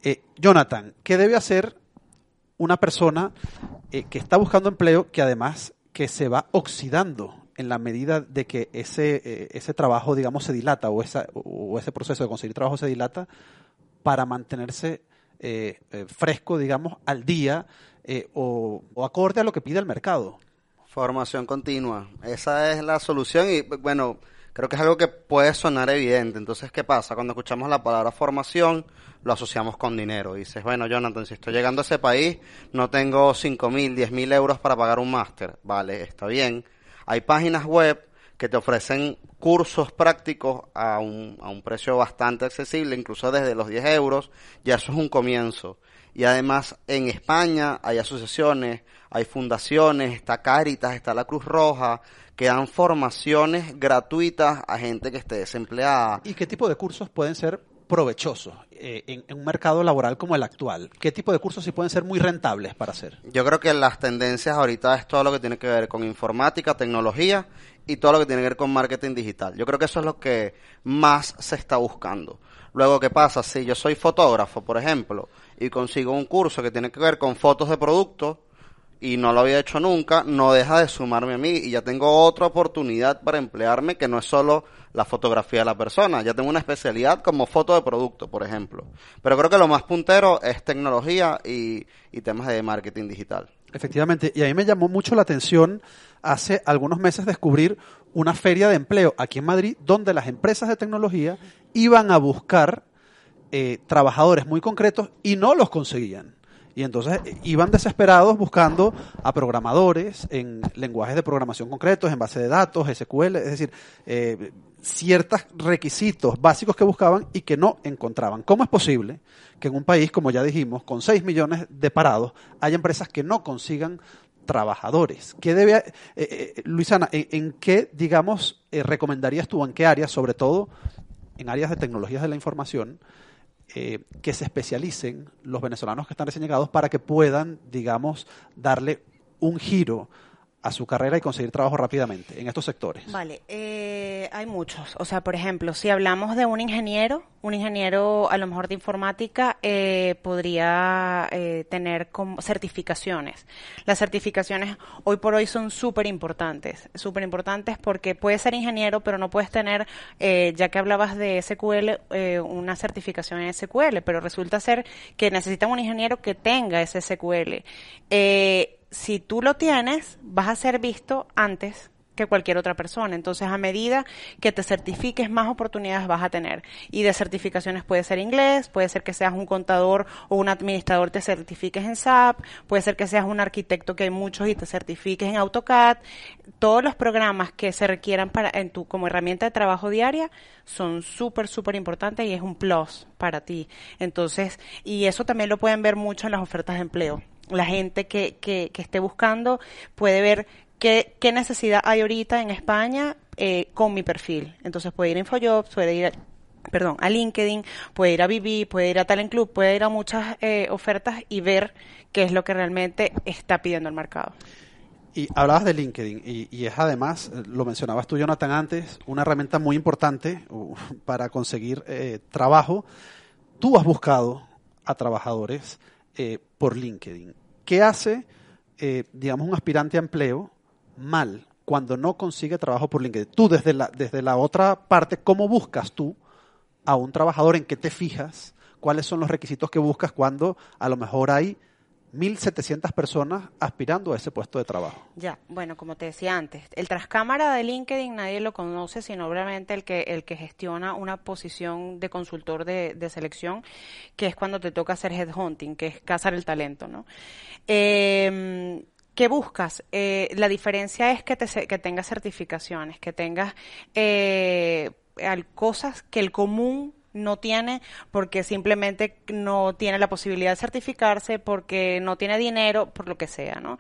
Eh, Jonathan, ¿qué debe hacer una persona eh, que está buscando empleo que además que se va oxidando en la medida de que ese, ese trabajo, digamos, se dilata o, esa, o ese proceso de conseguir trabajo se dilata para mantenerse fresco, digamos, al día o acorde a lo que pide el mercado? Formación continua. Esa es la solución y bueno, creo que es algo que puede sonar evidente. Entonces, ¿qué pasa? Cuando escuchamos la palabra formación, lo asociamos con dinero. Dices, bueno, Jonathan, si estoy llegando a ese país, no tengo cinco mil, diez mil euros para pagar un máster. Vale, está bien. Hay páginas web que te ofrecen cursos prácticos a un, a un precio bastante accesible, incluso desde los 10 euros, ya eso es un comienzo. Y además en España hay asociaciones, hay fundaciones, está Caritas, está la Cruz Roja, que dan formaciones gratuitas a gente que esté desempleada. ¿Y qué tipo de cursos pueden ser provechosos eh, en, en un mercado laboral como el actual? ¿Qué tipo de cursos sí pueden ser muy rentables para hacer? Yo creo que las tendencias ahorita es todo lo que tiene que ver con informática, tecnología y todo lo que tiene que ver con marketing digital. Yo creo que eso es lo que más se está buscando. Luego, ¿qué pasa? Si yo soy fotógrafo, por ejemplo, y consigo un curso que tiene que ver con fotos de productos y no lo había hecho nunca, no deja de sumarme a mí y ya tengo otra oportunidad para emplearme que no es solo la fotografía de la persona, ya tengo una especialidad como foto de producto, por ejemplo. Pero creo que lo más puntero es tecnología y, y temas de marketing digital. Efectivamente, y a mí me llamó mucho la atención hace algunos meses descubrir una feria de empleo aquí en Madrid donde las empresas de tecnología iban a buscar eh, trabajadores muy concretos y no los conseguían. Y entonces eh, iban desesperados buscando a programadores en lenguajes de programación concretos, en base de datos, SQL, es decir, eh, ciertos requisitos básicos que buscaban y que no encontraban. ¿Cómo es posible que en un país, como ya dijimos, con 6 millones de parados, haya empresas que no consigan trabajadores? ¿Qué debe, eh, eh, Luisana, ¿en, qué, digamos, eh, recomendarías tú, en qué áreas, sobre todo en áreas de tecnologías de la información, eh, que se especialicen los venezolanos que están recién llegados para que puedan, digamos, darle un giro a su carrera y conseguir trabajo rápidamente en estos sectores? Vale, eh, hay muchos. O sea, por ejemplo, si hablamos de un ingeniero, un ingeniero a lo mejor de informática eh, podría eh, tener certificaciones. Las certificaciones hoy por hoy son súper importantes, súper importantes porque puedes ser ingeniero, pero no puedes tener, eh, ya que hablabas de SQL, una certificación en SQL, pero resulta ser que necesitan un ingeniero que tenga ese SQL. Si tú lo tienes, vas a ser visto antes que cualquier otra persona. Entonces, a medida que te certifiques, más oportunidades vas a tener. Y de certificaciones puede ser inglés, puede ser que seas un contador o un administrador, te certifiques en SAP, puede ser que seas un arquitecto, que hay muchos, y te certifiques en AutoCAD. Todos los programas que se requieran para, en tu, como herramienta de trabajo diaria son súper, súper importantes y es un plus para ti. Entonces, y eso también lo pueden ver mucho en las ofertas de empleo la gente que, que, esté buscando puede ver qué, qué necesidad hay ahorita en España eh, con mi perfil. Entonces puede ir a InfoJobs, puede ir a, perdón, a LinkedIn, puede ir a Vivi, puede ir a Talent Club, puede ir a muchas eh, ofertas y ver qué es lo que realmente está pidiendo el mercado. Y hablabas de LinkedIn y, es además, lo mencionabas tú, Jonathan, antes, una herramienta muy importante para conseguir eh, trabajo. Tú has buscado a trabajadores eh, por LinkedIn. ¿Qué hace, eh, digamos, un aspirante a empleo mal cuando no consigue trabajo por LinkedIn? Tú desde la, desde la otra parte, ¿cómo buscas tú a un trabajador? ¿En qué te fijas? ¿Cuáles son los requisitos que buscas cuando a lo mejor hay 1.700 personas aspirando a ese puesto de trabajo. Ya, bueno, como te decía antes, el trascámara de LinkedIn nadie lo conoce, sino obviamente el que, el que gestiona una posición de consultor de, selección, que es cuando te toca hacer headhunting, que es cazar el talento, ¿no? Eh, ¿Qué buscas? Eh, la diferencia es que, te, que tengas certificaciones, que tengas eh, cosas que el común no tiene porque simplemente no tiene la posibilidad de certificarse, porque no tiene dinero, por lo que sea, ¿no?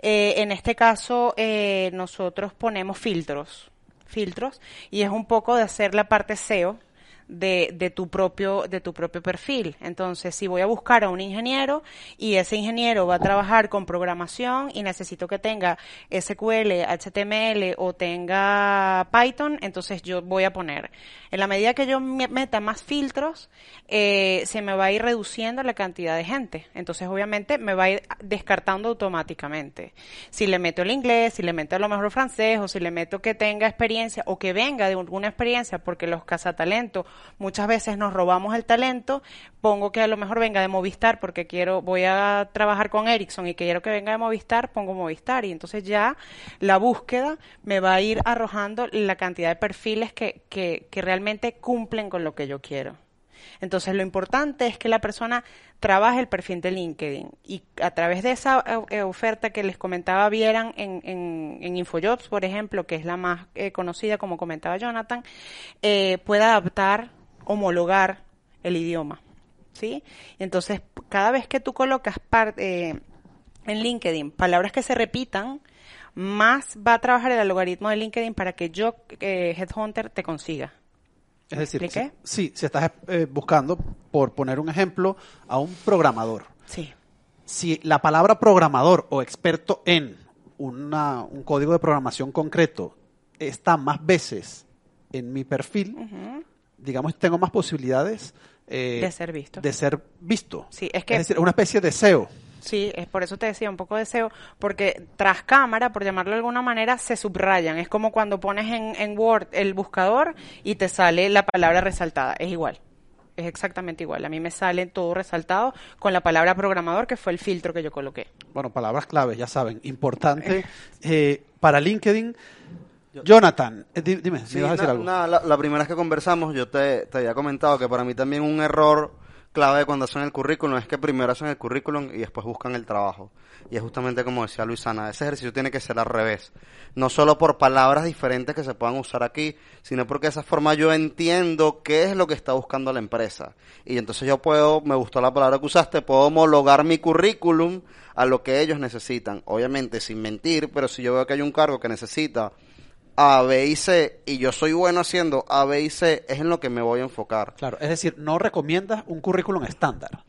Eh, en este caso, eh, nosotros ponemos filtros, filtros, y es un poco de hacer la parte SEO, de, de, tu propio de tu propio perfil. Entonces, si voy a buscar a un ingeniero y ese ingeniero va a trabajar con programación y necesito que tenga SQL, HTML o tenga Python, entonces yo voy a poner. En la medida que yo meta más filtros, eh, se me va a ir reduciendo la cantidad de gente. Entonces, obviamente, me va a ir descartando automáticamente. Si le meto el inglés, si le meto a lo mejor francés, o si le meto que tenga experiencia o que venga de alguna experiencia, porque los cazatalentos muchas veces nos robamos el talento, pongo que a lo mejor venga de Movistar porque quiero, voy a trabajar con Ericsson y quiero que venga de Movistar, pongo Movistar y entonces ya la búsqueda me va a ir arrojando la cantidad de perfiles que realmente cumplen con lo que yo quiero. Entonces, lo importante es que la persona trabaje el perfil de LinkedIn y a través de esa eh, oferta que les comentaba vieran en, InfoJobs, por ejemplo, que es la más eh, conocida, como comentaba Jonathan, eh, pueda adaptar, homologar el idioma. ¿Sí? Entonces, cada vez que tú colocas en LinkedIn palabras que se repitan, más va a trabajar el algoritmo de LinkedIn para que yo, Headhunter, te consiga. Es decir, si, sí, si estás eh, buscando, por poner un ejemplo, a un programador. Sí. Si la palabra programador o experto en una, un código de programación concreto está más veces en mi perfil, uh -huh. digamos, tengo más posibilidades eh, De ser visto. De ser visto. Sí, es que- Es decir, una especie de SEO. Sí, es por eso te decía un poco de SEO, porque tras cámara, por llamarlo de alguna manera, se subrayan. Es como cuando pones en, en Word el buscador y te sale la palabra resaltada. Es igual. Es exactamente igual. A mí me sale todo resaltado con la palabra programador, que fue el filtro que yo coloqué. Bueno, palabras claves, ya saben. Importante eh, para LinkedIn. Jonathan, eh, di- dime, Sí, ¿me ibas a decir na- algo? la, la primera vez que conversamos yo te, te había comentado que para mí también un error clave cuando hacen el currículum es que primero hacen el currículum y después buscan el trabajo. Y es justamente como decía Luisana, ese ejercicio tiene que ser al revés. No solo por palabras diferentes que se puedan usar aquí, sino porque de esa forma yo entiendo qué es lo que está buscando la empresa. Y entonces yo puedo, me gustó la palabra que usaste, puedo homologar mi currículum a lo que ellos necesitan. Obviamente sin mentir, pero si yo veo que hay un cargo que necesita A, B y C y yo soy bueno haciendo A, B y C, es en lo que me voy a enfocar. Claro, es decir, no recomiendas un currículum estándar.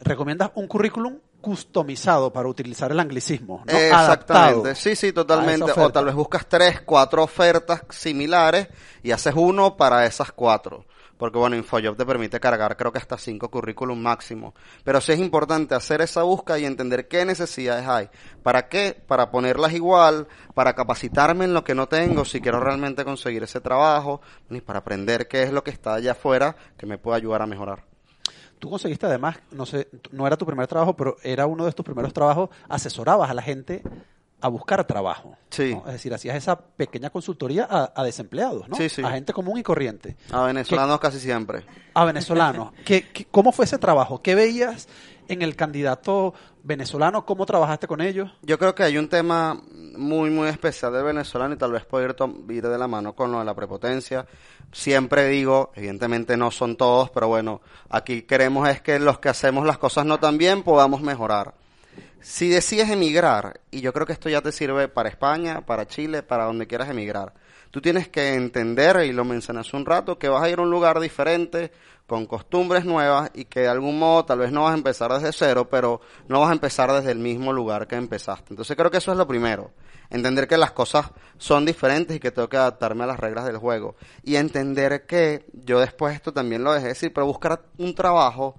Recomiendas un currículum customizado para utilizar el anglicismo, ¿no? Exactamente, Adaptado sí, sí, totalmente. O tal vez buscas tres, cuatro ofertas similares y haces uno para esas cuatro. Porque bueno, InfoJob te permite cargar creo que hasta cinco currículum máximo. Pero sí es importante hacer esa búsqueda y entender qué necesidades hay. ¿Para qué? Para ponerlas igual, para capacitarme en lo que no tengo, si quiero realmente conseguir ese trabajo, y para aprender qué es lo que está allá afuera que me puede ayudar a mejorar. Tú conseguiste además, no sé, no era tu primer trabajo, pero era uno de tus primeros trabajos, asesorabas a la gente a buscar trabajo. Sí. ¿no? Es decir, hacías esa pequeña consultoría a, a desempleados, ¿no? Sí, sí. A gente común y corriente. A venezolanos casi siempre. A venezolanos. ¿Qué, qué- cómo fue ese trabajo? ¿Qué veías en el candidato venezolano? ¿Cómo trabajaste con ellos? Yo creo que hay un tema muy, muy especial del venezolano y tal vez puede ir de la mano con lo de la prepotencia. Siempre digo, evidentemente no son todos, pero bueno, aquí queremos es que los que hacemos las cosas no tan bien podamos mejorar. Si decides emigrar, y yo creo que esto ya te sirve para España, para Chile, para donde quieras emigrar, tú tienes que entender, y lo mencioné hace un rato, que vas a ir a un lugar diferente, con costumbres nuevas, y que de algún modo tal vez no vas a empezar desde cero, pero no vas a empezar desde el mismo lugar que empezaste. Entonces creo que eso es lo primero. Entender que las cosas son diferentes y que tengo que adaptarme a las reglas del juego. Y entender que yo después esto también lo dejé decir, pero buscar un trabajo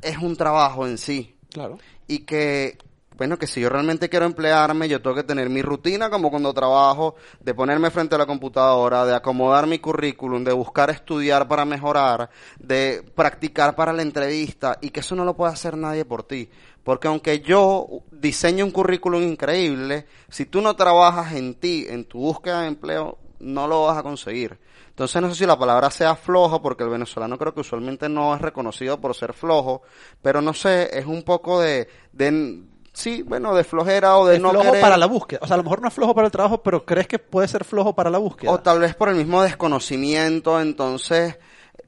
es un trabajo en sí Claro. y que bueno que si yo realmente quiero emplearme yo tengo que tener mi rutina como cuando trabajo de ponerme frente a la computadora de acomodar mi currículum de buscar estudiar para mejorar de practicar para la entrevista y que eso no lo puede hacer nadie por ti. Porque aunque yo diseñe un currículum increíble si tú no trabajas en ti en tu búsqueda de empleo no lo vas a conseguir. Entonces no sé si la palabra sea flojo, porque el venezolano creo que usualmente no es reconocido por ser flojo, pero no sé, es un poco de, de sí, bueno, de flojera o de no flojo querer, para la búsqueda. O sea, a lo mejor no es flojo para el trabajo, pero crees que puede ser flojo para la búsqueda. o tal vez por el mismo desconocimiento, entonces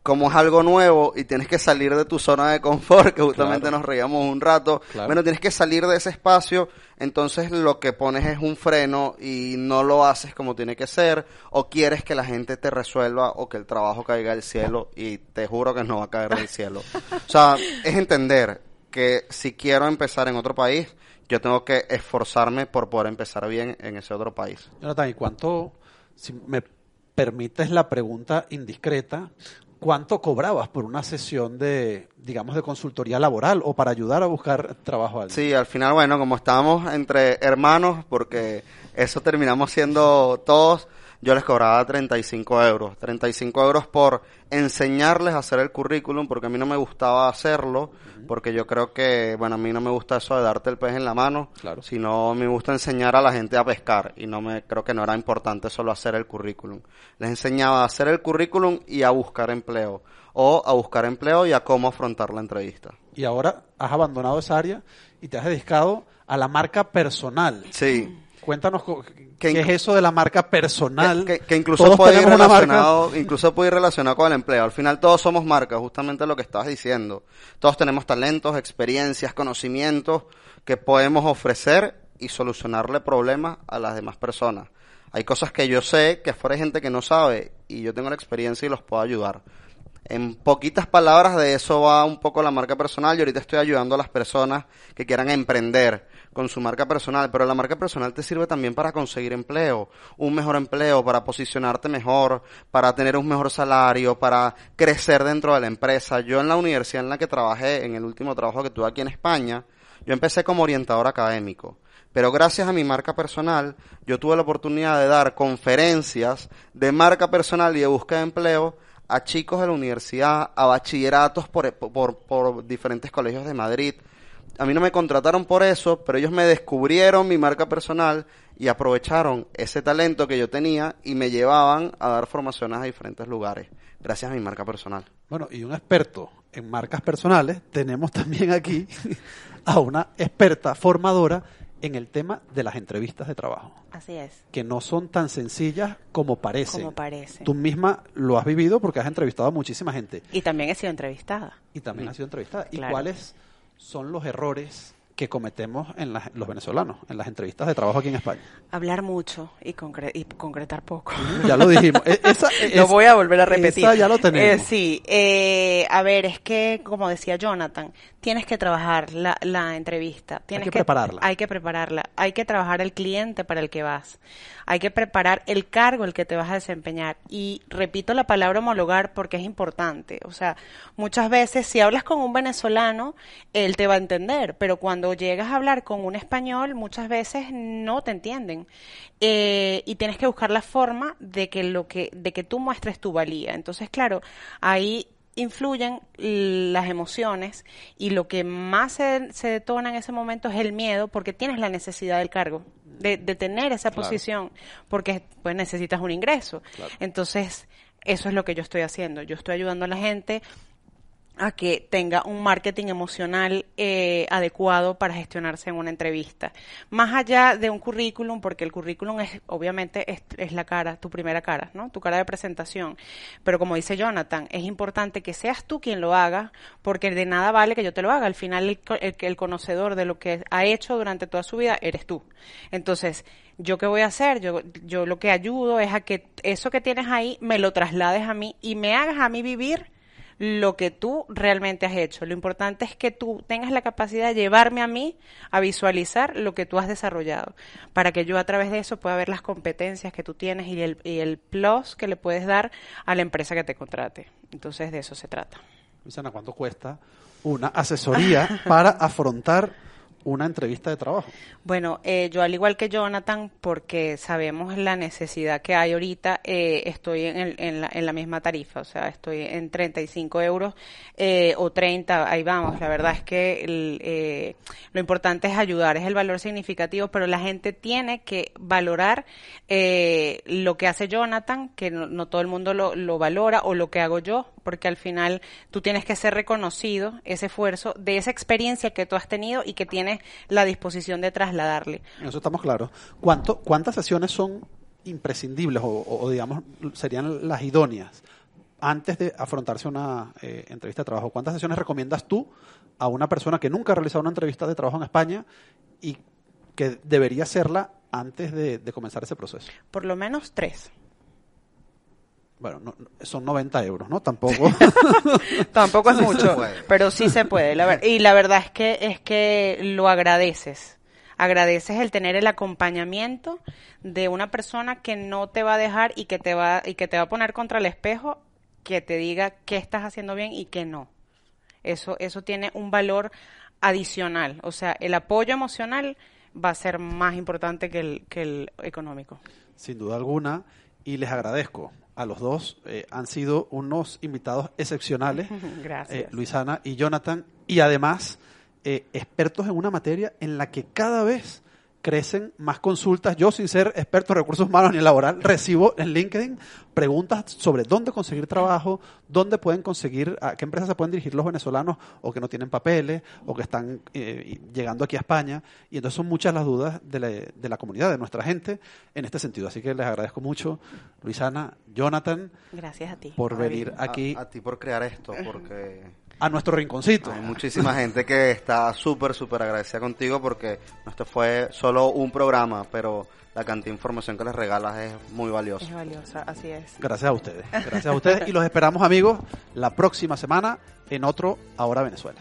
como es algo nuevo y tienes que salir de tu zona de confort, que justamente Claro. nos reíamos un rato, Claro. bueno, tienes que salir de ese espacio, entonces lo que pones es un freno y no lo haces como tiene que ser, o quieres que la gente te resuelva o que el trabajo caiga del cielo y te juro que no va a caer del cielo. O sea, es entender que si quiero empezar en otro país, yo tengo que esforzarme por poder empezar bien en ese otro país. Jonathan, ¿y cuánto, si me permites la pregunta indiscreta, cuánto cobrabas por una sesión de, digamos, de consultoría laboral o para ayudar a buscar trabajo a alguien? Sí, al final, bueno, como estábamos entre hermanos, porque eso terminamos siendo todos, yo les cobraba 35 euros. 35 euros por enseñarles a hacer el currículum, porque a mí no me gustaba hacerlo, porque yo creo que, bueno, a mí no me gusta eso de darte el pez en la mano, Claro. sino me gusta enseñar a la gente a pescar, y no me, creo que no era importante solo hacer el currículum. Les enseñaba a hacer el currículum y a buscar empleo, o a buscar empleo y a cómo afrontar la entrevista. Y ahora has abandonado esa área y te has dedicado a la marca personal. Sí. Cuéntanos Que qué es eso de la marca personal. Que, que- que incluso puede ir relacionado, incluso puede ir relacionado con el empleo. Al final todos somos marcas, justamente lo que estabas diciendo. Todos tenemos talentos, experiencias, conocimientos que podemos ofrecer y solucionarle problemas a las demás personas. Hay cosas que yo sé que afuera hay gente que no sabe y yo tengo la experiencia y los puedo ayudar. En poquitas palabras de eso va un poco la marca personal y ahorita estoy ayudando a las personas que quieran emprender con su marca personal, pero la marca personal te sirve también para conseguir empleo, un mejor empleo, para posicionarte mejor, para tener un mejor salario, para crecer dentro de la empresa. Yo en la universidad en la que trabajé, en el último trabajo que tuve aquí en España, yo empecé como orientador académico. Pero gracias a mi marca personal, yo tuve la oportunidad de dar conferencias de marca personal y de búsqueda de empleo a chicos de la universidad, a bachilleratos por, por, por diferentes colegios de Madrid. A mí no me contrataron por eso, pero ellos me descubrieron mi marca personal y aprovecharon ese talento que yo tenía y me llevaban a dar formaciones a diferentes lugares, gracias a mi marca personal. Bueno, y un experto en marcas personales, tenemos también aquí a una experta formadora en el tema de las entrevistas de trabajo. Así es. Que no son tan sencillas como parecen. Como parece. Tú misma lo has vivido porque has entrevistado a muchísima gente. Y también he sido entrevistada. Y también has sido entrevistada. Claro. ¿Y cuáles son los errores que cometemos en las- los venezolanos en las entrevistas de trabajo aquí en España? Hablar mucho y, concre- y concretar poco. Ya lo dijimos. E- lo voy a volver a repetir. Esa ya lo tenemos. Eh, sí, eh, a ver, es que, como decía Jonathan, tienes que trabajar la, la entrevista. Tienes que prepararla. Hay que prepararla. Hay que trabajar el cliente para el que vas. Hay que preparar el cargo el que te vas a desempeñar. Y repito la palabra homologar porque es importante. O sea, muchas veces si hablas con un venezolano, él te va a entender, pero cuando llegas a hablar con un español, muchas veces no te entienden. Eh, y tienes que buscar la forma de que lo que, de que tú muestres tu valía. Entonces, claro, ahí influyen las emociones y lo que más se, se detona en ese momento es el miedo porque tienes la necesidad del cargo, de, de tener esa Claro. posición, porque pues necesitas un ingreso. Entonces, eso es lo que yo estoy haciendo. Yo estoy ayudando a la gente a que tenga un marketing emocional eh, adecuado para gestionarse en una entrevista. Más allá de un currículum, porque el currículum es, obviamente, es, la cara, tu primera cara, ¿no? Tu cara de presentación. Pero como dice Jonathan, es importante que seas tú quien lo haga, porque de nada vale que yo te lo haga. Al final, el, el, el conocedor de lo que ha hecho durante toda su vida eres tú. Entonces, ¿yo qué voy a hacer? Yo, yo lo que ayudo es a que eso que tienes ahí me lo traslades a mí y me hagas a mí vivir lo que tú realmente has hecho. Lo importante es que tú tengas la capacidad de llevarme a mí a visualizar lo que tú has desarrollado, para que yo a través de eso pueda ver las competencias que tú tienes y el, y el plus que le puedes dar a la empresa que te contrate. Entonces de eso se trata. ¿cuánto cuesta una asesoría para afrontar una entrevista de trabajo? Bueno, eh, yo al igual que Jonathan, porque sabemos la necesidad que hay ahorita, eh, estoy en, el- en la, en la misma tarifa, o sea, estoy en 35 euros eh, o 30, ahí vamos. La verdad es que el, eh, lo importante es ayudar, es el valor significativo, pero la gente tiene que valorar eh, lo que hace Jonathan, que no, no todo el mundo lo, lo valora, o lo que hago yo, porque al final tú tienes que ser reconocido ese esfuerzo de esa experiencia que tú has tenido y que tienes la disposición de trasladarle. Eso estamos claros. ¿Cuánto, ¿Cuántas sesiones son imprescindibles o, o- o, digamos serían las idóneas antes de afrontarse una eh, entrevista de trabajo? ¿Cuántas sesiones recomiendas tú a una persona que nunca ha realizado una entrevista de trabajo en España y que debería hacerla antes de, de comenzar ese proceso? Por lo menos tres. Bueno, no- son 90 euros, ¿no? Tampoco. Tampoco es mucho, pero sí se puede. La ver- y la verdad es que es que lo agradeces. Agradeces el tener el acompañamiento de una persona que no te va a dejar y que te va y que te va a poner contra el espejo, que te diga qué estás haciendo bien y qué no. Eso eso tiene un valor adicional, o sea, el apoyo emocional va a ser más importante que el que el económico. Sin duda alguna, y les agradezco a los dos. eh, han sido unos invitados excepcionales, Gracias. eh, Luisana y Jonathan, y además eh, expertos en una materia en la que cada vez crecen más consultas. Yo, sin ser experto en recursos humanos ni laboral, recibo en LinkedIn preguntas sobre dónde conseguir trabajo, dónde pueden conseguir, a qué empresas se pueden dirigir los venezolanos o que no tienen papeles o que están eh, llegando aquí a España. Y entonces son muchas las dudas de la, de la comunidad, de nuestra gente en este sentido. Así que les agradezco mucho, Luisana, Jonathan, Gracias a ti. por venir aquí A, a ti por crear esto, porque a nuestro rinconcito. hay muchísima gente que está súper, súper agradecida contigo porque esto fue solo un programa, pero la cantidad de información que les regalas es muy Es valiosa. valiosa, así es. Gracias a ustedes. Gracias a ustedes y los esperamos amigos la próxima semana en otro Ahora Venezuela.